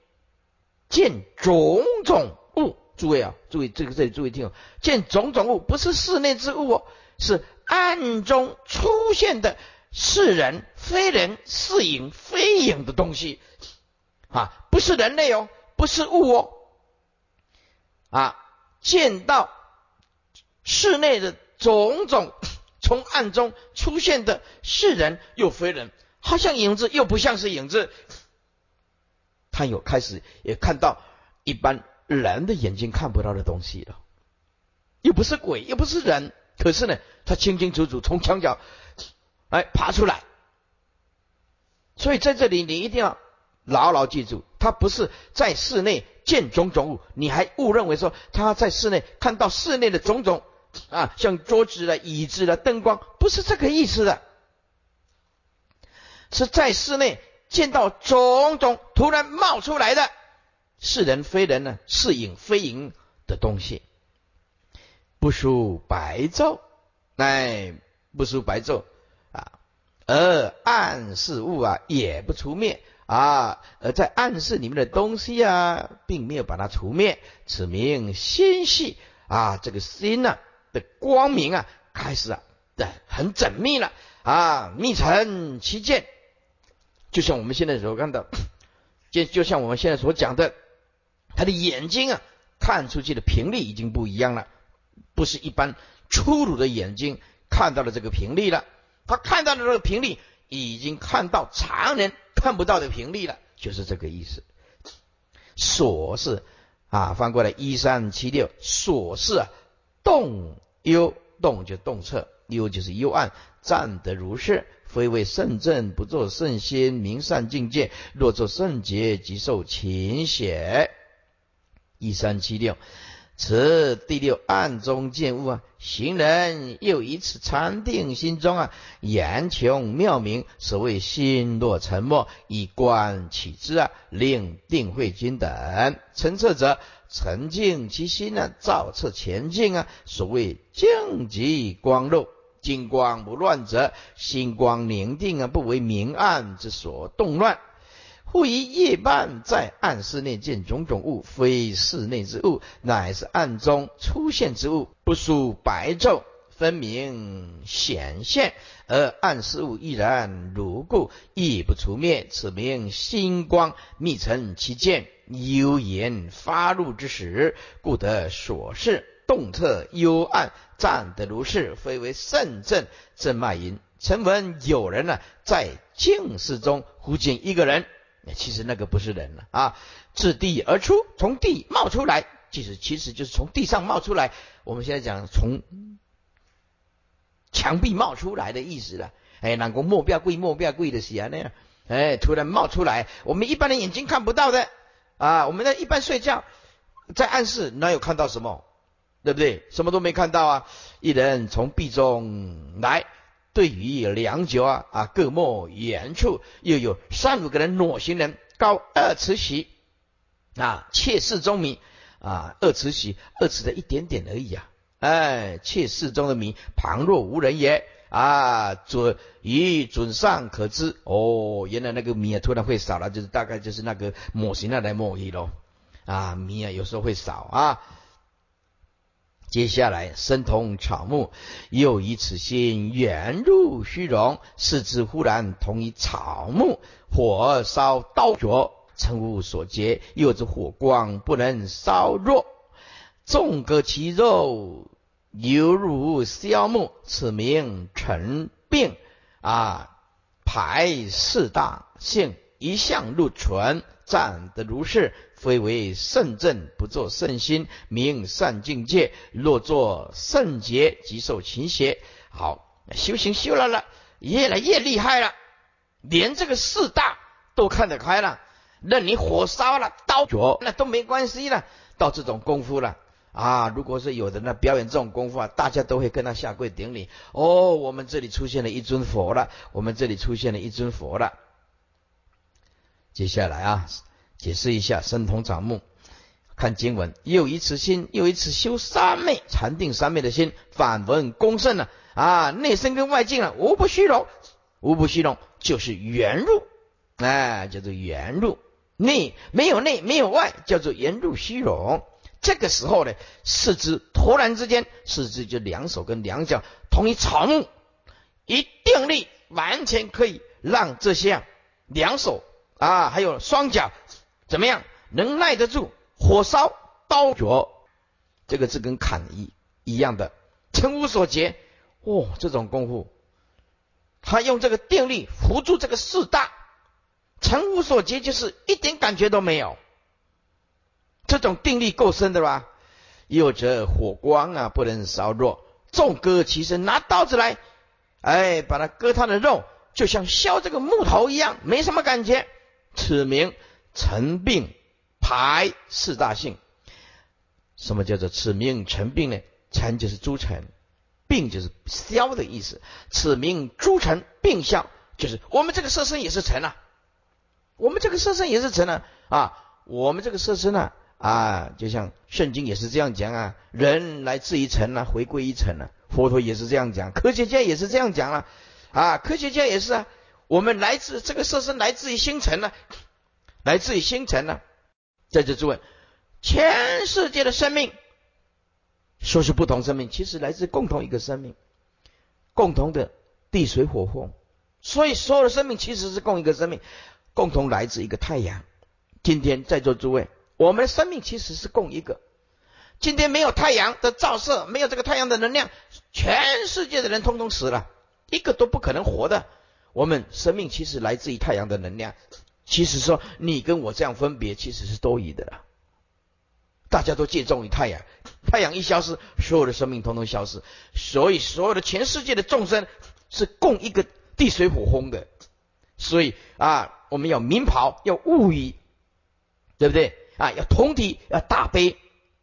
见种种物。诸位啊，注意这个这里注意听，见种种物不是室内之物哦，是。暗中出现的是人非人是影非影的东西。啊，不是人类哦，不是物哦。啊，见到室内的种种 从暗中出现的是人又非人，好像影子又不像是影子，他有开始也看到一般人的眼睛看不到的东西了，又不是鬼，又不是人。可是呢，他清清楚楚从墙角哎爬出来，所以在这里你一定要牢牢记住，他不是在室内见种种物，你还误认为说他在室内看到室内的种种啊，像桌子了、椅子了、灯光，不是这个意思的，是在室内见到种种突然冒出来的是人非人呢，是影非影的东西。不属白昼，哎，不输白昼。啊，而暗示物啊也不除灭。啊，而在暗室里面的东西啊，并没有把它除灭，此名心系啊，这个心呢的光明啊，开始啊，对，很缜密了。啊，密成其见，就像我们现在所看到，就就像我们现在所讲的，他的眼睛啊，看出去的频率已经不一样了。不是一般粗鲁的眼睛看到了这个频率了，他看到的这个频率已经看到常人看不到的频率了，就是这个意思。所是啊，翻过来一三七六，所是啊，动幽动就动彻，幽就是幽暗，暂得如是，非为圣正，不作圣先，明善境界。若作圣洁，即受勤血。一三七六。此第六暗中见物啊，行人又一次禅定心中啊，言穷妙明。所谓心若沉默，以观其之啊，令定慧君等澄澈者，沉静其心呢，照彻前进啊。所谓静极光漏，金光不乱者，心光宁定啊，不为明暗之所动乱。忽于夜半，在暗室内见种种物，非室内之物，乃是暗中出现之物，不属白昼，分明显现，而暗事物亦然如故，亦不除灭。此名星光密成其见，幽言发露之时，故得所视动特幽暗，暂得如是，非为圣正。正脉云：曾闻有人呢，在静室中，忽见一个人。其实那个不是人了啊！自地而出，从地冒出来，其实其实就是从地上冒出来。我们现在讲从墙壁冒出来的意思了。哎，那个莫不要贵，莫不要贵的是啊那样。哎，突然冒出来，我们一般的眼睛看不到的啊。我们在一般睡觉，在暗室哪有看到什么？对不对？什么都没看到啊！一人从壁中来。对于良久啊啊，各莫远处又有三五个人，裸行人，高二尺许啊，妾室中迷啊，二尺许，二尺的一点点而已啊，哎，妾室中的迷，旁若无人也，啊，准以准上可知。哦，原来那个米啊突然会少了，就是大概就是那个模型那来模一咯。啊，米啊有时候会少啊。接下来，生同草木，又以此心远入虚荣，视之忽然同一草木，火烧刀灼，成无所结，又之火光不能烧弱，纵割其肉，犹如消木，此名成病啊！排四大性，一向入存，善得如是。非为圣正，不作圣心，名善境界。若作圣洁，即受勤邪。好，修行修了了，越来越厉害了，连这个四大都看得开了。任你火烧了，刀灼，那都没关系了。到这种功夫了啊！如果是有人呢表演这种功夫啊，大家都会跟他下跪顶礼。哦，我们这里出现了一尊佛了，我们这里出现了一尊佛了。接下来啊。解释一下生同长木，看经文，又一次心，又一次修三昧禅定三昧的心，反闻功胜了啊！内身跟外境了，无不虚荣，无不虚荣，就是圆入，哎，叫做圆入内没有内没有外，叫做圆入虚荣。这个时候呢，四肢突然之间，四肢就两手跟两脚同一草木，一定力完全可以让这些两手啊，还有双脚。怎么样能耐得住火烧刀灼？这个字跟砍一一样的，成无所结。哦，这种功夫，他用这个定力扶住这个四大，成无所结，就是一点感觉都没有。这种定力够深的吧？又则火光啊，不能烧弱，纵割其身，拿刀子来，哎，把它割他的肉，就像削这个木头一样，没什么感觉。此名。成病排四大性，什么叫做此名成病呢？成就是诸尘，病就是消的意思。此名诸尘病消，就是我们这个色身也是尘啊，我们这个色身也是尘啊啊，我们这个色身啊啊，就像圣经也是这样讲啊，人来自于尘啊，回归于尘啊，佛陀也是这样讲，科学家也是这样讲了啊，科学家也是啊，我们来自这个色身来自于星辰呢。来自于星辰呢，在这诸位，全世界的生命，说是不同生命，其实来自共同一个生命，共同的地水火风，所以所有的生命其实是共一个生命，共同来自一个太阳。今天在座诸位，我们的生命其实是共一个。今天没有太阳的照射，没有这个太阳的能量，全世界的人通通死了，一个都不可能活的。我们生命其实来自于太阳的能量。其实说你跟我这样分别，其实是多余的了。大家都借重于太阳，太阳一消失，所有的生命统统消失。所以所有的全世界的众生是共一个地水火风的。所以啊，我们要明袍，要物语，对不对？啊，要同体，要大悲。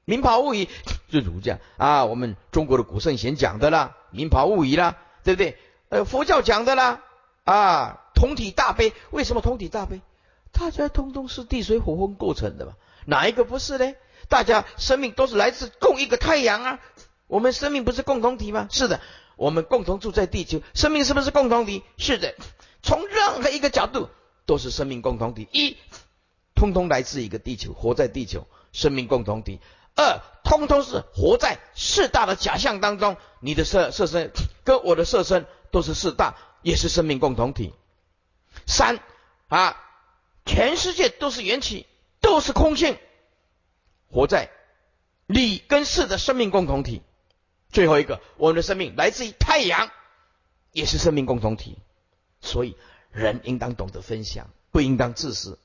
明袍物语就儒家啊，我们中国的古圣贤讲的啦，明袍物语啦，对不对？呃，佛教讲的啦，啊，同体大悲。为什么同体大悲？大家通通是地水火风构成的嘛？哪一个不是呢？大家生命都是来自共一个太阳啊！我们生命不是共同体吗？是的，我们共同住在地球，生命是不是共同体？是的，从任何一个角度都是生命共同体。一，通通来自一个地球，活在地球，生命共同体；二，通通是活在四大的假象当中，你的色色身跟我的色身都是四大，也是生命共同体。三啊。全世界都是缘起，都是空性，活在理跟事的生命共同体。最后一个，我们的生命来自于太阳，也是生命共同体。所以，人应当懂得分享，不应当自私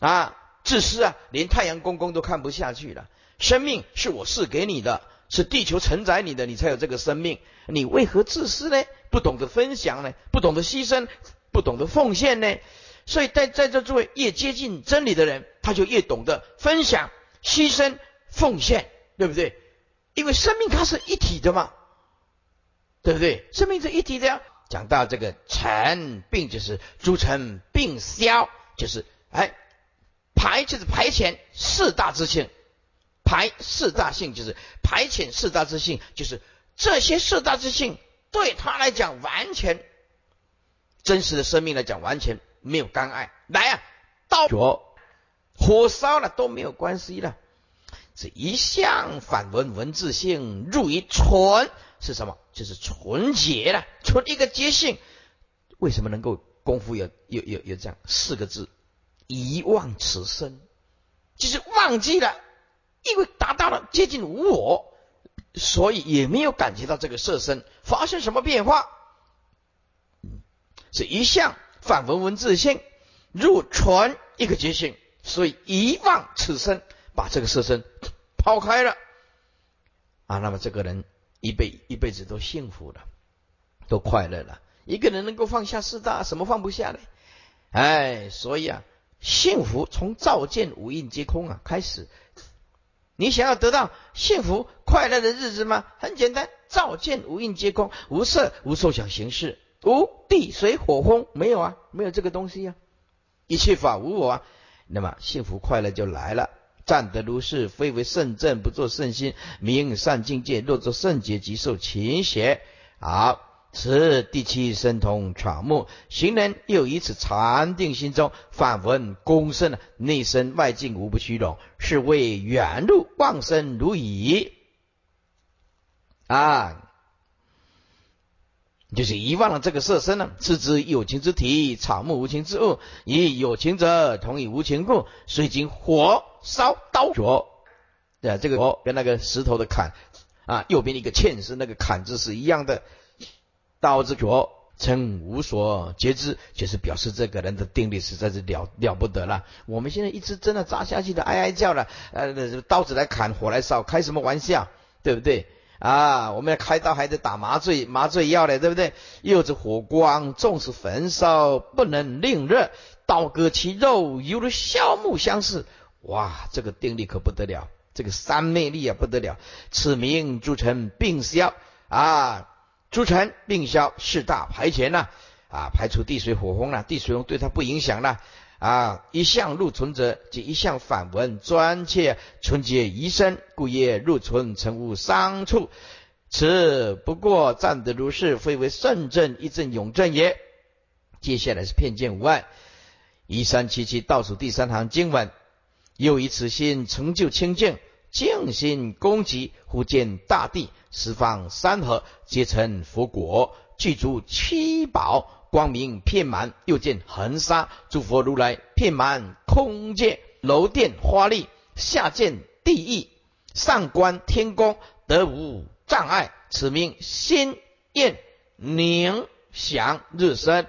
啊！自私啊，连太阳公公都看不下去了。生命是我赐给你的，是地球承载你的，你才有这个生命。你为何自私呢？不懂得分享呢？不懂得牺牲？不懂得奉献呢？所以在在这诸位越接近真理的人，他就越懂得分享、牺牲、奉献，对不对？因为生命它是一体的嘛，对不对？生命是一体的呀。讲到这个尘病，就是诸尘病消，就是哎排就是排遣四大之性，排四大性就是排遣四大之性，就是这些四大之性对他来讲完全真实的生命来讲完全没有干碍。来啊，到着火烧了都没有关系了。这一向反文文字性入于纯是什么？就是纯洁了，纯一个洁性。为什么能够功夫有有有有这样四个字？遗忘此生，就是忘记了，因为达到了接近无我，所以也没有感觉到这个色身发生什么变化。是一向反闻文字性入纯一个觉性，所以遗忘此身，把这个色身 抛开了啊。那么这个人一辈一辈子都幸福了，都快乐了。一个人能够放下四大，什么放不下呢？哎，所以啊。幸福从照见五蕴皆空啊开始，你想要得到幸福快乐的日子吗？很简单，照见五蕴皆空，无色无受想行识，无地水火风，没有啊，没有这个东西呀，一切法无我啊，那么幸福快乐就来了。站得如是，非为圣正，不作圣心，名善境界。若作圣洁，即受勤邪。好。此第七神通草木，行人又以此禅定心中，反闻公身内身外境无不虚荣，是谓远入妄生如矣。啊，就是遗忘了这个色身了。次之有情之体，草木无情之物，以有情者同以无情故，虽经火烧刀灼，对这个火跟那个石头的砍啊，右边一个欠是那个砍字是一样的。刀之脚称无所截之，就是表示这个人的定力实在是了了不得了。我们现在一直真的扎下去的哀哀叫了，呃，刀子来砍，火来烧，开什么玩笑，对不对？啊，我们要开刀还得打麻醉麻醉药嘞，对不对？又是火光，纵使焚烧，不能令热，刀割其肉，犹如削木相似。哇，这个定力可不得了，这个三昧力啊不得了。此名诸臣病消啊。诸尘并消，四大排前呐，啊，排除地水火风了，地水风对他不影响了，啊，一向入存者，即一向反闻专切纯洁宜身，故业入存成无伤处。此不过暂得如是，非为圣正一正永正也。接下来是片见无碍，一三七七倒数第三行经文，又以此心成就清净。静心攻击，忽见大地十方山河皆成佛果，具足七宝光明遍满；又见恒沙诸佛如来遍满空界，楼殿花丽；下见地狱，上观天宫，得无障碍。此名心念宁祥日生，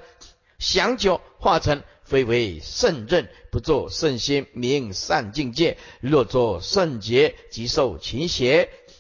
祥久化成。非为圣任，不作圣心，名善境界。若作圣洁，即受勤邪。